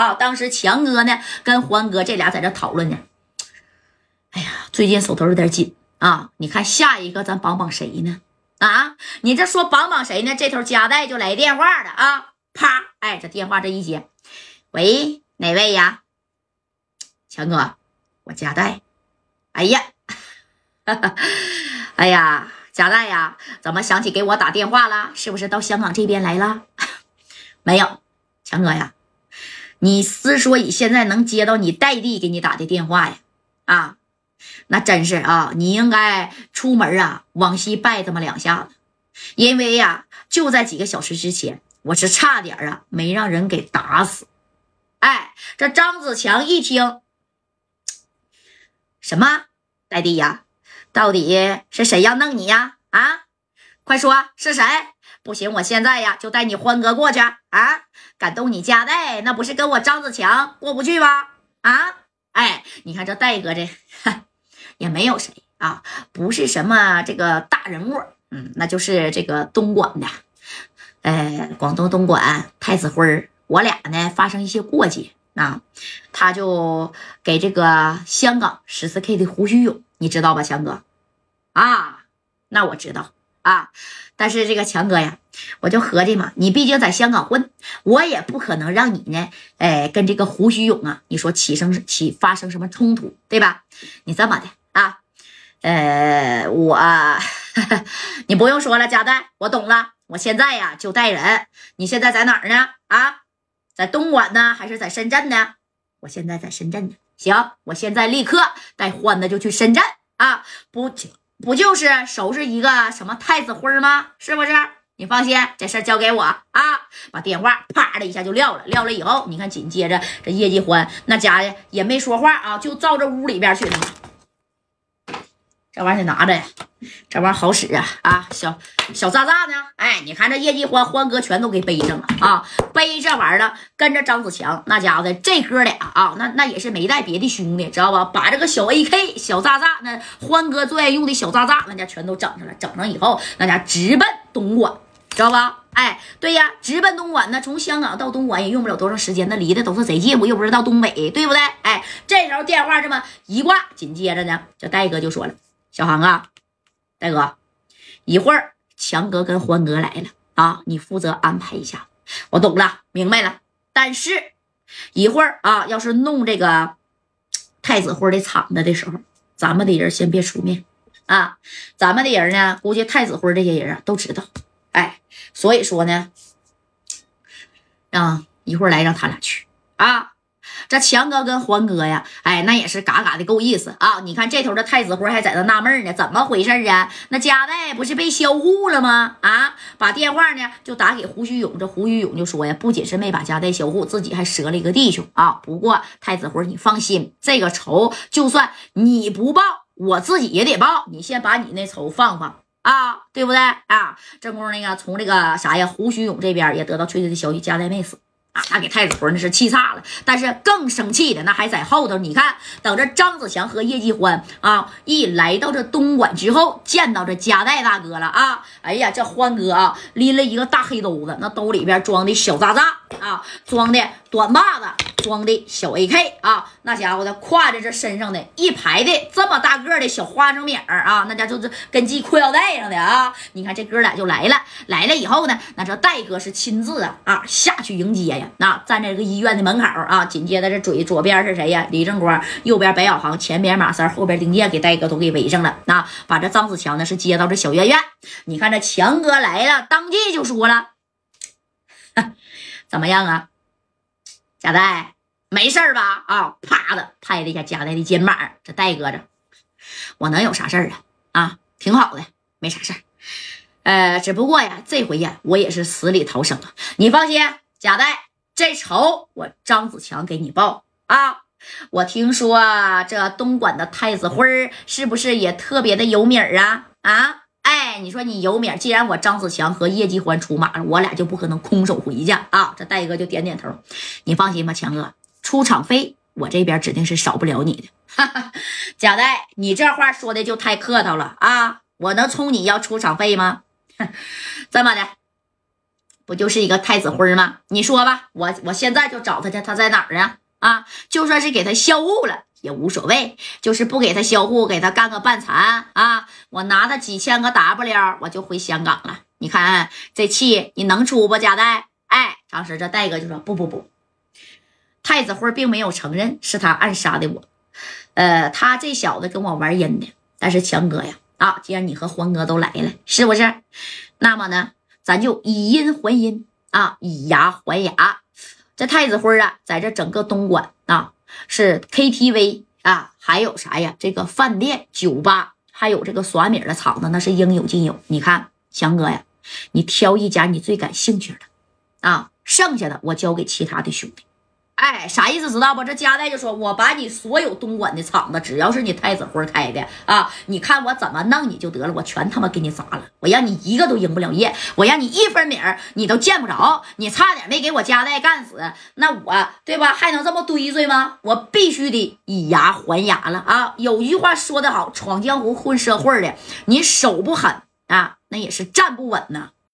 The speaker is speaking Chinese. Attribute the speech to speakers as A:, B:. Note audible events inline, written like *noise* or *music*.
A: 啊。当时强哥呢跟欢哥这俩在这讨论呢。哎呀，最近手头有点紧啊！你看下一个咱帮帮谁呢？啊，你这说帮帮谁呢？这头夹带就来电话了啊！啪，哎，这电话这一接，喂，哪位呀？强哥，我夹带。哎呀，哈 *laughs* 哈哎呀，夹带呀，怎么想起给我打电话了？是不是到香港这边来了？*laughs* 没有，强哥呀，你之所以现在能接到你代弟给你打的电话呀，啊。那真是啊，你应该出门啊，往西拜这么两下子，因为呀，就在几个小时之前，我是差点啊没让人给打死。哎，这张子强一听，什么代弟呀？到底是谁要弄你呀？啊，快说是谁？不行，我现在呀就带你欢哥过去啊！敢动你家代，那不是跟我张子强过不去吗？啊，哎，你看这戴哥这。*laughs* 也没有谁啊，不是什么这个大人物，嗯，那就是这个东莞的，呃，广东东莞太子辉我俩呢发生一些过节啊，他就给这个香港十四 K 的胡须勇，你知道吧，强哥？啊，那我知道啊，但是这个强哥呀，我就合计嘛，你毕竟在香港混，我也不可能让你呢，哎，跟这个胡须勇啊，你说起生起发生什么冲突，对吧？你这么的。啊，呃，我，*laughs* 你不用说了，贾代，我懂了。我现在呀就带人。你现在在哪儿呢？啊，在东莞呢，还是在深圳呢？我现在在深圳呢。行，我现在立刻带欢子就去深圳啊！不，不就是收拾一个什么太子辉吗？是不是？你放心，这事交给我啊！把电话啪的一下就撂了，撂了以后，你看紧接着这叶继欢那家伙也没说话啊，就照着屋里边去了。这玩意儿得拿着呀，这玩意儿好使啊！啊，小小炸炸呢？哎，你看这叶继欢、欢哥全都给背上了啊！背这玩意儿了，跟着张子强那家伙的，这哥俩啊，那那也是没带别的兄弟，知道吧？把这个小 AK、小炸炸，那欢哥最爱用的小炸炸，那家全都整上了。整上以后，那家直奔东莞，知道吧？哎，对呀，直奔东莞呢。从香港到东莞也用不了多长时间，那离的都是贼近，我又不是到东北，对不对？哎，这时候电话这么一挂，紧接着呢，这戴哥就说了。小航啊，大哥，一会儿强哥跟欢哥来了啊，你负责安排一下。我懂了，明白了。但是，一会儿啊，要是弄这个太子辉的场子的时候，咱们的人先别出面啊。咱们的人呢，估计太子辉这些人啊都知道。哎，所以说呢，让一会儿来让他俩去啊。这强哥跟欢哥呀，哎，那也是嘎嘎的够意思啊！你看这头的太子辉还在那纳闷呢，怎么回事啊？那家代不是被销户了吗？啊，把电话呢就打给胡须勇，这胡须勇就说呀，不仅是没把家代销户，自己还折了一个弟兄啊。不过太子辉，你放心，这个仇就算你不报，我自己也得报。你先把你那仇放放啊，对不对啊？这功夫那个从这个啥呀，胡须勇这边也得到确切的消息，家代没死。啊，那给太子辉那是气炸了，但是更生气的那还在后头。你看，等着张子强和叶继欢啊，一来到这东莞之后，见到这嘉带大哥了啊！哎呀，这欢哥啊，拎了一个大黑兜子，那兜里边装的小渣渣啊，装的短把子，装的小 AK 啊，那家伙的挎着这身上的一排的这么大个的小花生米儿啊，那家就是跟系裤腰带上的啊！你看这哥俩就来了，来了以后呢，那这戴哥是亲自啊啊下去迎接呀。那站在这个医院的门口啊，紧接着这嘴左边是谁呀？李正光，右边白小航，前边马三，后边丁健，给戴哥都给围上了。那把这张子强呢是接到这小院院。你看这强哥来了，当即就说了：“ *laughs* 怎么样啊，贾代，没事吧？”啊，啪的拍了一下贾代的肩膀。这戴哥这，我能有啥事儿啊？啊，挺好的，没啥事儿。呃，只不过呀，这回呀，我也是死里逃生了。你放心。贾代，这仇我张子强给你报啊！我听说这东莞的太子辉是不是也特别的有名啊？啊，哎，你说你有名，既然我张子强和叶继欢出马了，我俩就不可能空手回去啊！这戴哥就点点头，你放心吧，强哥，出场费我这边指定是少不了你的。*laughs* 贾代，你这话说的就太客套了啊！我能冲你要出场费吗？*laughs* 这么的。不就是一个太子辉吗？你说吧，我我现在就找他去，他在哪儿啊？啊，就算是给他销户了也无所谓，就是不给他销户，给他干个半残啊，我拿他几千个 W，我就回香港了。你看这气你能出不？贾代，哎，当时这戴哥就说不不不，太子辉并没有承认是他暗杀的我，呃，他这小子跟我玩阴的。但是强哥呀，啊，既然你和欢哥都来了，是不是？那么呢，咱就以阴还阴啊，以牙还牙。这太子辉啊，在这整个东莞啊，是 KTV 啊，还有啥呀？这个饭店、酒吧，还有这个耍米的场子，那是应有尽有。你看，强哥呀，你挑一家你最感兴趣的啊，剩下的我交给其他的兄弟。哎，啥意思知道不？这加代就说：“我把你所有东莞的厂子，只要是你太子辉开的啊，你看我怎么弄你就得了，我全他妈给你砸了，我让你一个都赢不了业，我让你一分米儿你都见不着，你差点没给我加代干死，那我对吧？还能这么堆罪吗？我必须得以牙还牙了啊！有一句话说得好，闯江湖混社会的，你手不狠啊，那也是站不稳呐。”